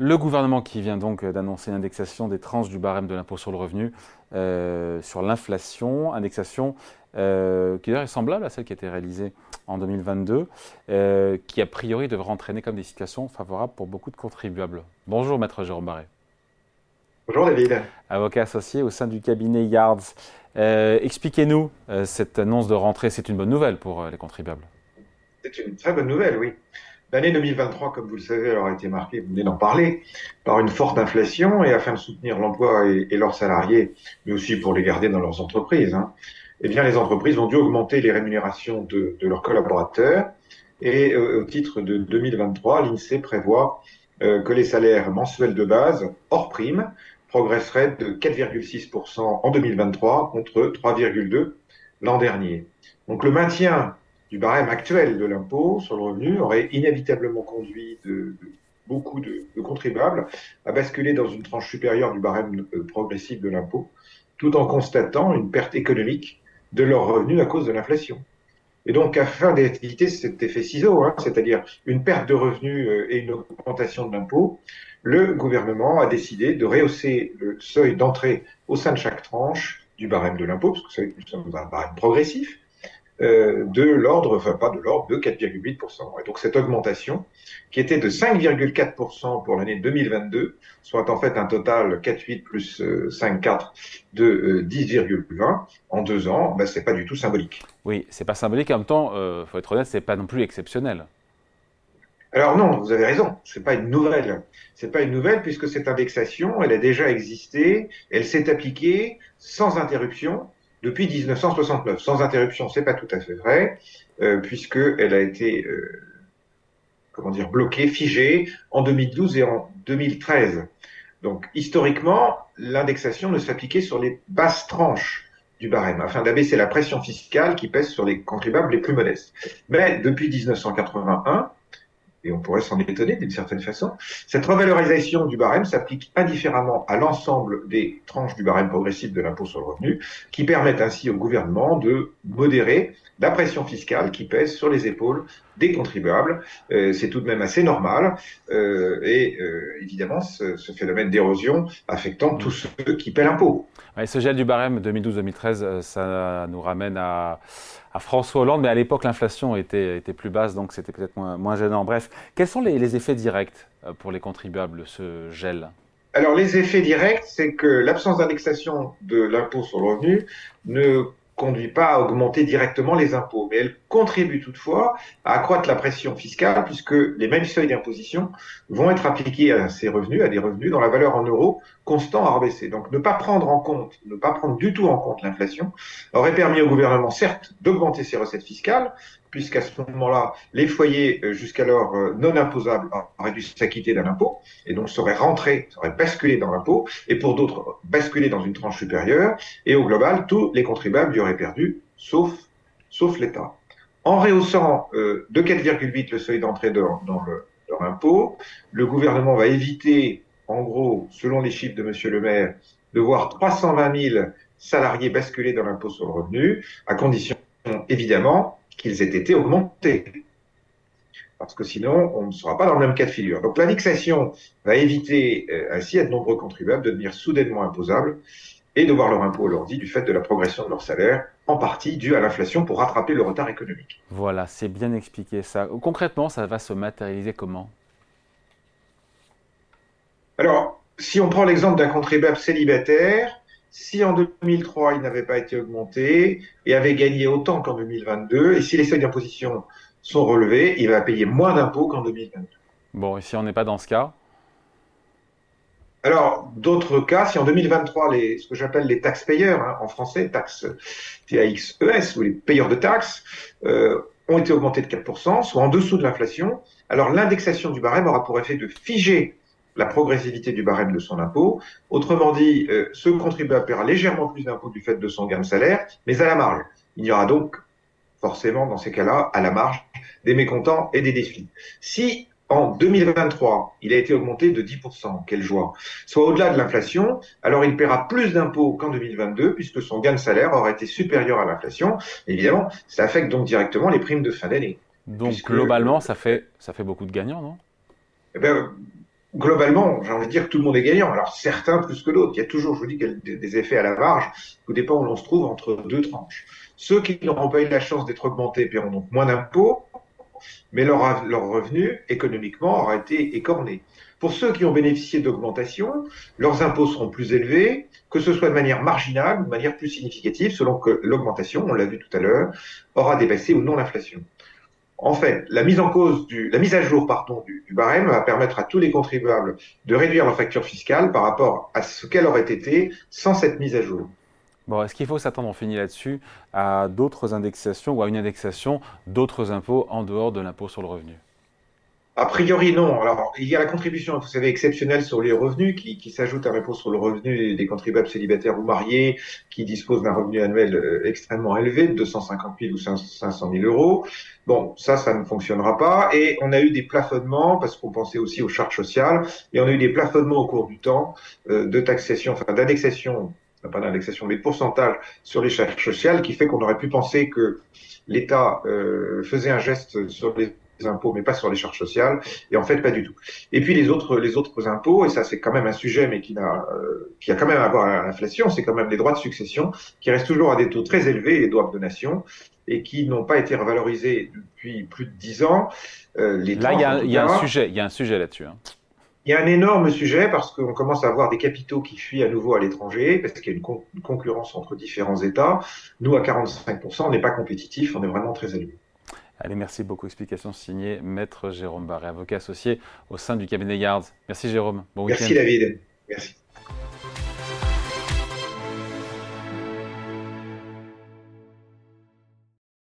Le gouvernement qui vient donc d'annoncer l'indexation des tranches du barème de l'impôt sur le revenu euh, sur l'inflation, indexation euh, qui d'ailleurs est semblable à celle qui a été réalisée en 2022, euh, qui a priori devrait entraîner comme des situations favorables pour beaucoup de contribuables. Bonjour Maître Jérôme Barré. Bonjour David. Avocat associé au sein du cabinet Yards. Expliquez-nous cette annonce de rentrée, c'est une bonne nouvelle pour les contribuables. C'est une très bonne nouvelle, oui. L'année 2023, comme vous le savez, a été marquée, vous venez d'en parler, par une forte inflation et afin de soutenir l'emploi et, leurs salariés, mais aussi pour les garder dans leurs entreprises, hein, eh bien, les entreprises ont dû augmenter les rémunérations de, leurs collaborateurs. Et euh, au titre de 2023, l'INSEE prévoit euh, que les salaires mensuels de base, hors prime, progresseraient de 4,6% en 2023 contre 3,2% l'an dernier. Donc le maintien du barème actuel de l'impôt sur le revenu aurait inévitablement conduit beaucoup de, contribuables à basculer dans une tranche supérieure du barème euh, progressif de l'impôt, tout en constatant une perte économique de leurs revenus à cause de l'inflation. Et donc, afin d'éviter cet effet ciseau, hein, c'est-à-dire une perte de revenus euh, et une augmentation de l'impôt, le gouvernement a décidé de rehausser le seuil d'entrée au sein de chaque tranche du barème de l'impôt, parce que nous sommes un barème progressif, de l'ordre, enfin pas de l'ordre, de 4,8%. Et donc cette augmentation, qui était de 5,4% pour l'année 2022, soit en fait un total 4,8 plus 5,4 euh, de 10,20 euh, en deux ans, ben, c'est pas du tout symbolique. Oui, c'est pas symbolique. En même temps, euh, faut être honnête, c'est pas non plus exceptionnel. Alors non, vous avez raison, c'est pas une nouvelle. C'est pas une nouvelle puisque cette indexation, elle a déjà existé, elle s'est appliquée sans interruption depuis 1969. Sans interruption, c'est pas tout à fait vrai, euh, puisqu'elle a été, euh, comment dire, bloquée, figée en 2012 et en 2013. Donc, historiquement, l'indexation ne s'appliquait sur les basses tranches du barème, afin d'abaisser la pression fiscale qui pèse sur les contribuables les plus modestes. Mais depuis 1981, et on pourrait s'en étonner d'une certaine façon, cette revalorisation du barème s'applique indifféremment à l'ensemble des tranches du barème progressif de l'impôt sur le revenu, qui permettent ainsi au gouvernement de modérer la pression fiscale qui pèse sur les épaules des contribuables. Euh, c'est tout de même assez normal, euh, et euh, évidemment, ce, ce phénomène d'érosion affectant tous ceux qui paient l'impôt. Ce gel du barème 2012-2013, ça nous ramène à à François Hollande, mais à l'époque l'inflation était, était, plus basse, donc c'était peut-être moins, gênant. Bref, quels sont les, effets directs pour les contribuables, ce gel? Alors les effets directs, c'est que l'absence d'indexation de l'impôt sur le revenu ne conduit pas à augmenter directement les impôts, mais elle contribue toutefois à accroître la pression fiscale puisque les mêmes seuils d'imposition vont être appliqués à ces revenus, à des revenus dont la valeur en euros constant a rebaissé. Donc ne pas prendre en compte, ne pas prendre du tout en compte l'inflation aurait permis au gouvernement certes d'augmenter ses recettes fiscales, puisqu'à ce moment-là, les foyers euh, jusqu'alors euh, non imposables auraient dû s'acquitter d'un impôt, et donc seraient rentrés, seraient basculés dans l'impôt, et pour d'autres, basculés dans une tranche supérieure, et au global, tous les contribuables y auraient perdu, sauf, sauf l'État. En rehaussant euh, de 4,8 le seuil d'entrée dans, dans l'impôt, le gouvernement va éviter, en gros, selon les chiffres de Monsieur le maire, de voir 320 000 salariés basculer dans l'impôt sur le revenu, à condition, évidemment, qu'ils aient été augmentés. Parce que sinon, on ne sera pas dans le même cas de figure. Donc l'indexation va éviter euh, ainsi à de nombreux contribuables de devenir soudainement imposables et de voir leur impôt alourdi du fait de la progression de leur salaire, en partie due à l'inflation pour rattraper le retard économique. Voilà, c'est bien expliqué ça. Concrètement, ça va se matérialiser comment? Alors, si on prend l'exemple d'un contribuable célibataire, si en 2003 il n'avait pas été augmenté et avait gagné autant qu'en 2022, et si les seuils d'imposition sont relevés, il va payer moins d'impôts qu'en 2022. Bon, et si on n'est pas dans ce cas? Alors, d'autres cas, si en 2023, les, ce que j'appelle les taxes payeurs, hein, en français, taxes TAXES, ou les payeurs de taxes, euh, ont été augmentés de 4%, soit en dessous de l'inflation, alors l'indexation du barème aura pour effet de figer la progressivité du barème de son impôt. Autrement dit, euh, ce contribuable paiera légèrement plus d'impôts du fait de son gain de salaire, mais à la marge. Il y aura donc forcément, dans ces cas-là, à la marge, des mécontents et des défis. Si en 2023, il a été augmenté de 10%, quelle joie, soit au-delà de l'inflation, alors il paiera plus d'impôts qu'en 2022, puisque son gain de salaire aura été supérieur à l'inflation. Évidemment, ça affecte donc directement les primes de fin d'année. Donc globalement, ça fait, ça fait beaucoup de gagnants, non? Eh ben, globalement, j'ai envie de dire que tout le monde est gagnant. Alors certains plus que d'autres. Il y a toujours, je vous dis, des effets à la marge, tout dépend où l'on se trouve entre deux tranches. Ceux qui n'auront pas eu la chance d'être augmentés paieront donc moins d'impôts, mais leur, revenu économiquement aura été écorné. Pour ceux qui ont bénéficié d'augmentation, leurs impôts seront plus élevés, que ce soit de manière marginale ou de manière plus significative, selon que l'augmentation, on l'a vu tout à l'heure, aura dépassé ou non l'inflation. En fait, la mise à jour, du, du, barème va permettre à tous les contribuables de réduire leur facture fiscale par rapport à ce qu'elle aurait été sans cette mise à jour. Bon, est-ce qu'il faut s'attendre, on finit là-dessus, à d'autres indexations ou à une indexation d'autres impôts en dehors de l'impôt sur le revenu? A priori, non. Alors, il y a la contribution, vous savez, exceptionnelle sur les revenus qui, s'ajoute à l'impôt sur le revenu des contribuables célibataires ou mariés qui disposent d'un revenu annuel euh, extrêmement élevé, de 250 000 ou 500 000 euros. Bon, ça, ça ne fonctionnera pas. Et on a eu des plafonnements, parce qu'on pensait aussi aux charges sociales, et on a eu des plafonnements au cours du temps euh, de taxation, enfin d'indexation pas d'indexation, mais pourcentage sur les charges sociales, qui fait qu'on aurait pu penser que l'État euh, faisait un geste sur les impôts, mais pas sur les charges sociales, et en fait pas du tout. Et puis les autres, les autres impôts, et ça c'est quand même un sujet, mais qui n'a, euh, qui a quand même à voir à l'inflation, c'est quand même les droits de succession, qui restent toujours à des taux très élevés, les droits de donation, et qui n'ont pas été revalorisés depuis plus de dix ans. Euh, les Là, il y a, y a un sujet, il y a un sujet là-dessus. Hein. Il y a un énorme sujet parce qu'on commence à avoir des capitaux qui fuient à nouveau à l'étranger, parce qu'il y a une, concurrence entre différents États. Nous, à 45%, on n'est pas compétitif, on est vraiment très élevé. Allez, merci beaucoup. Explication signée Maître Jérôme Barré, avocat associé au sein du cabinet Yards. Merci Jérôme. Bon merci David. Merci.